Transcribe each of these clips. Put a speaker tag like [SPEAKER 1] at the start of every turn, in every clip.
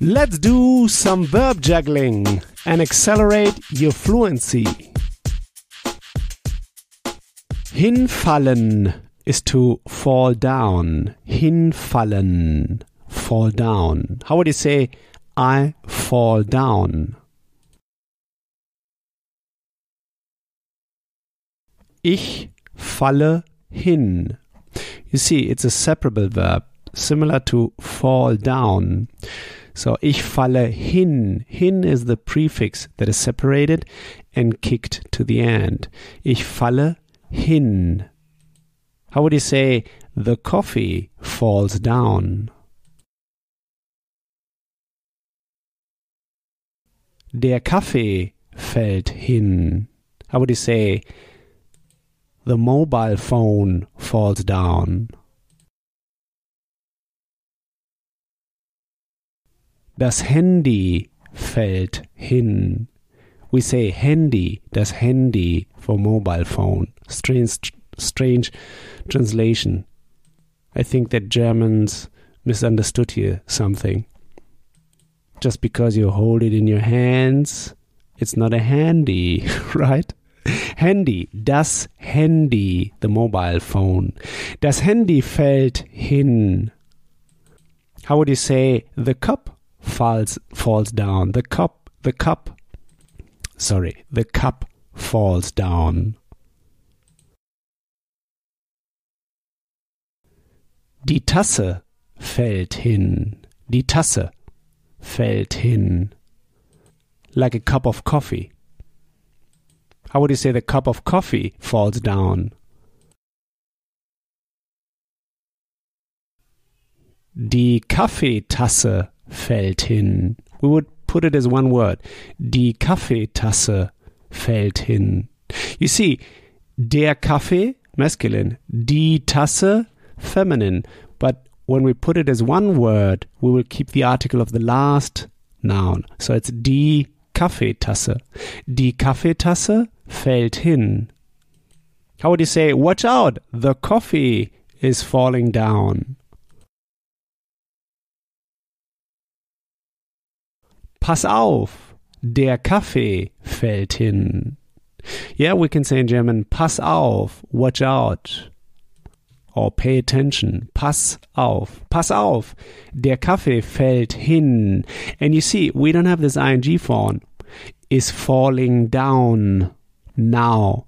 [SPEAKER 1] Let's do some verb juggling and accelerate your fluency. Hinfallen is to fall down. Hinfallen. Fall down. How would you say, I fall down? Ich falle hin. You see, it's a separable verb, similar to fall down. So, ich falle hin. Hin is the prefix that is separated and kicked to the end. Ich falle hin. How would you say, the coffee falls down? Der Kaffee fällt hin. How would you say, the mobile phone falls down? Das Handy fällt hin. We say handy, das Handy for mobile phone. Strange, strange translation. I think that Germans misunderstood here something. Just because you hold it in your hands, it's not a handy, right? Handy, das Handy, the mobile phone. Das Handy fällt hin. How would you say the cup falls falls down? The cup, the cup. Sorry, the cup falls down. Die Tasse fällt hin. Die Tasse fällt hin. Like a cup of coffee. How would you say the cup of coffee falls down? Die Kaffeetasse fällt hin. We would put it as one word. Die Kaffeetasse fällt hin. You see, der Kaffee, masculine, die Tasse, feminine. But when we put it as one word, we will keep the article of the last noun. So it's die Kaffeetasse. Die Kaffeetasse fällt hin. How would you say, watch out, the coffee is falling down? Pass auf, der Kaffee fällt hin. Yeah, we can say in German, pass auf, watch out. Or pay attention, pass auf, pass auf, der Kaffee fällt hin. And you see, we don't have this ing form. Is falling down now.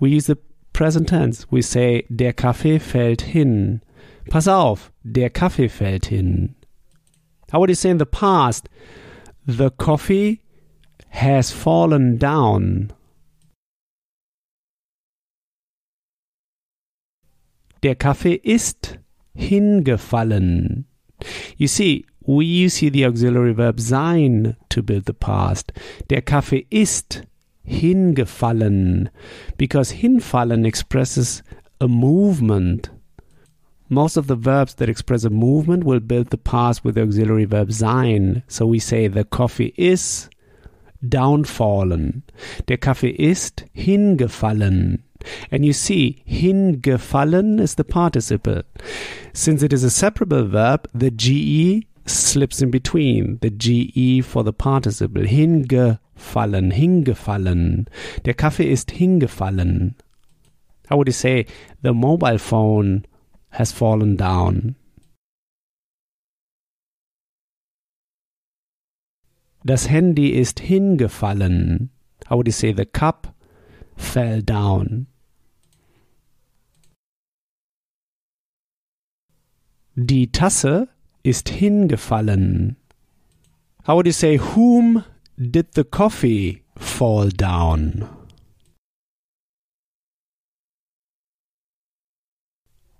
[SPEAKER 1] We use the present tense. We say, der Kaffee fällt hin. Pass auf, der Kaffee fällt hin. How would you say in the past? The coffee has fallen down. Der Kaffee ist hingefallen. You see, we use here the auxiliary verb sein to build the past. Der Kaffee ist hingefallen because hinfallen expresses a movement. Most of the verbs that express a movement will build the past with the auxiliary verb sein. So we say the coffee is downfallen. Der Kaffee ist hingefallen. And you see, hingefallen is the participle. Since it is a separable verb, the GE slips in between. The GE for the participle. Hingefallen, hingefallen. Der Kaffee ist hingefallen. How would you say the mobile phone has fallen down? Das Handy ist hingefallen. How would you say the cup fell down? Die Tasse ist hingefallen. How would you say, whom did the coffee fall down?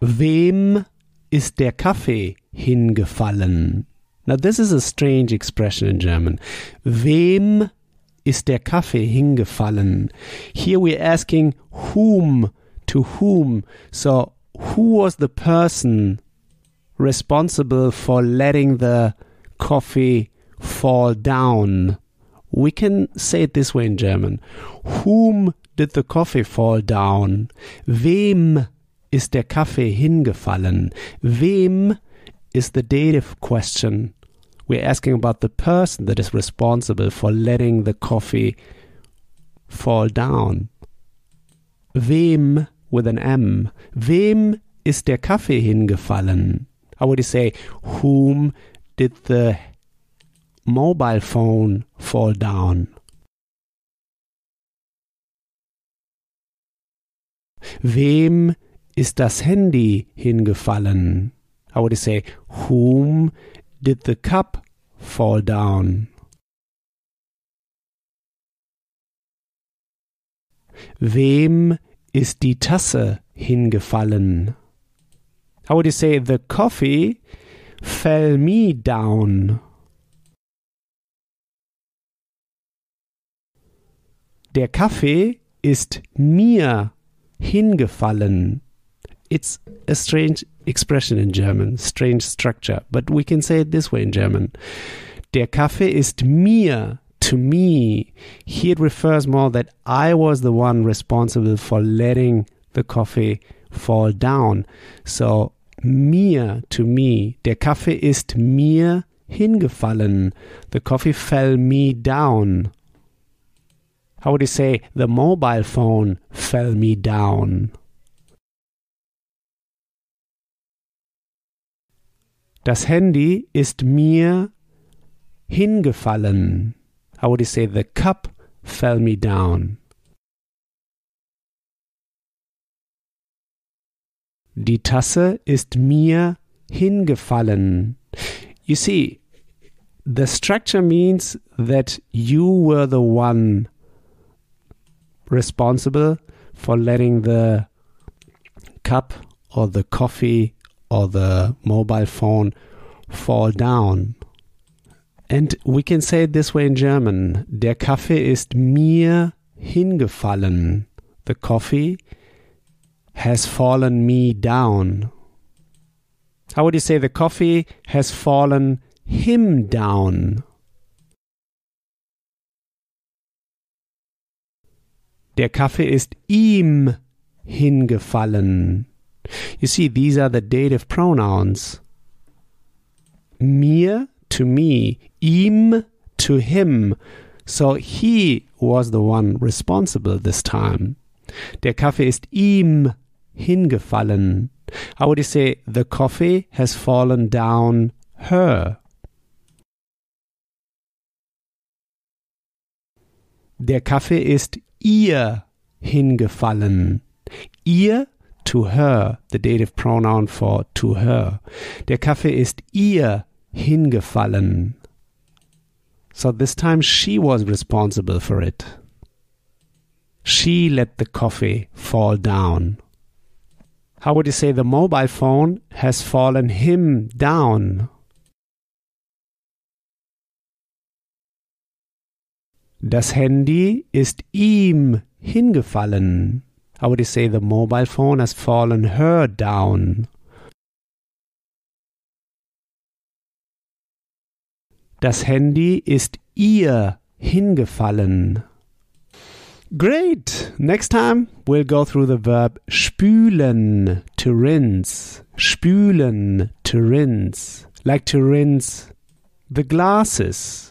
[SPEAKER 1] Wem ist der Kaffee hingefallen? Now, this is a strange expression in German. Wem ist der Kaffee hingefallen? Here we're asking whom to whom. So, who was the person responsible for letting the coffee fall down? We can say it this way in German. Whom did the coffee fall down? Wem ist der Kaffee hingefallen? Wem is the dative question we're asking about the person that is responsible for letting the coffee fall down. Wem with an M. Wem ist der Kaffee hingefallen? How would you say, whom did the mobile phone fall down? Wem ist das Handy hingefallen? How would you say, whom did the cup fall down? Wem ist die Tasse hingefallen? How would you say the coffee fell me down? Der Kaffee ist mir hingefallen. It's a strange expression in German, strange structure, but we can say it this way in German. Der Kaffee ist mir, to me. Here it refers more that I was the one responsible for letting the coffee fall down. So mir, to me. Der Kaffee ist mir hingefallen. The coffee fell me down. How would you say the mobile phone fell me down? Das Handy ist mir hingefallen. How would you say the cup fell me down? Die Tasse ist mir hingefallen. You see, the structure means that you were the one responsible for letting the cup or the coffee or the mobile phone fall down. And we can say it this way in German. Der Kaffee ist mir hingefallen. The coffee has fallen me down. How would you say the coffee has fallen him down? Der Kaffee ist ihm hingefallen. You see, these are the dative pronouns. Mir to me, ihm to him. So he was the one responsible this time. Der Kaffee ist ihm hingefallen. How would you say the coffee has fallen down her? Der Kaffee ist ihr hingefallen. Ihr to her, the dative pronoun for to her. Der Kaffee ist ihr hingefallen. So this time she was responsible for it. She let the coffee fall down. How would you say the mobile phone has fallen him down? Das Handy ist ihm hingefallen. How would you say the mobile phone has fallen her down? Das Handy ist ihr hingefallen. Great! Next time we'll go through the verb spülen, to rinse. Spülen, to rinse. Like to rinse the glasses.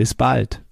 [SPEAKER 1] Bis bald.